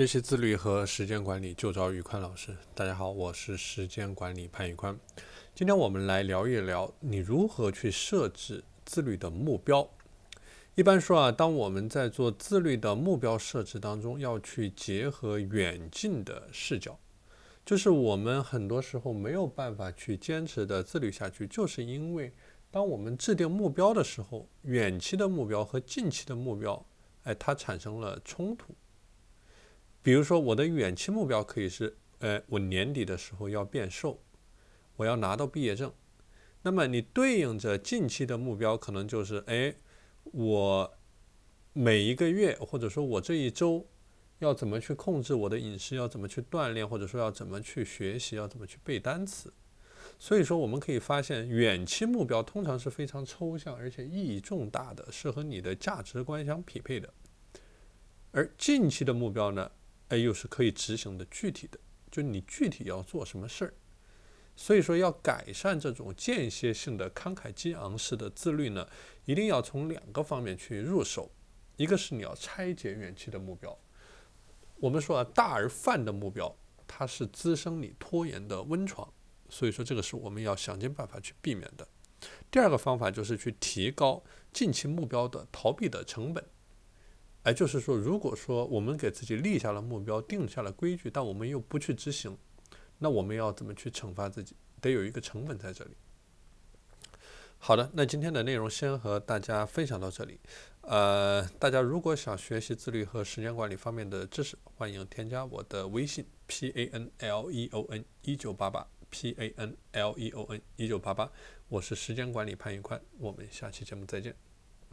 学习自律和时间管理就找宇宽老师。大家好，我是时间管理潘宇宽。今天我们来聊一聊你如何去设置自律的目标。一般说啊，当我们在做自律的目标设置当中，要去结合远近的视角。就是我们很多时候没有办法去坚持的自律下去，就是因为当我们制定目标的时候，远期的目标和近期的目标，哎，它产生了冲突。比如说，我的远期目标可以是，呃，我年底的时候要变瘦，我要拿到毕业证。那么你对应着近期的目标，可能就是，哎，我每一个月或者说我这一周要怎么去控制我的饮食，要怎么去锻炼，或者说要怎么去学习，要怎么去背单词。所以说，我们可以发现，远期目标通常是非常抽象，而且意义重大的，是和你的价值观相匹配的。而近期的目标呢？哎，又是可以执行的，具体的，就你具体要做什么事儿。所以说，要改善这种间歇性的慷慨激昂式的自律呢，一定要从两个方面去入手。一个是你要拆解远期的目标。我们说啊，大而泛的目标，它是滋生你拖延的温床。所以说，这个是我们要想尽办法去避免的。第二个方法就是去提高近期目标的逃避的成本。哎，就是说，如果说我们给自己立下了目标，定下了规矩，但我们又不去执行，那我们要怎么去惩罚自己？得有一个成本在这里。好的，那今天的内容先和大家分享到这里。呃，大家如果想学习自律和时间管理方面的知识，欢迎添加我的微信 p a n l e o n 一九八八 p a n l e o n 一九八八，我是时间管理潘玉宽，我们下期节目再见。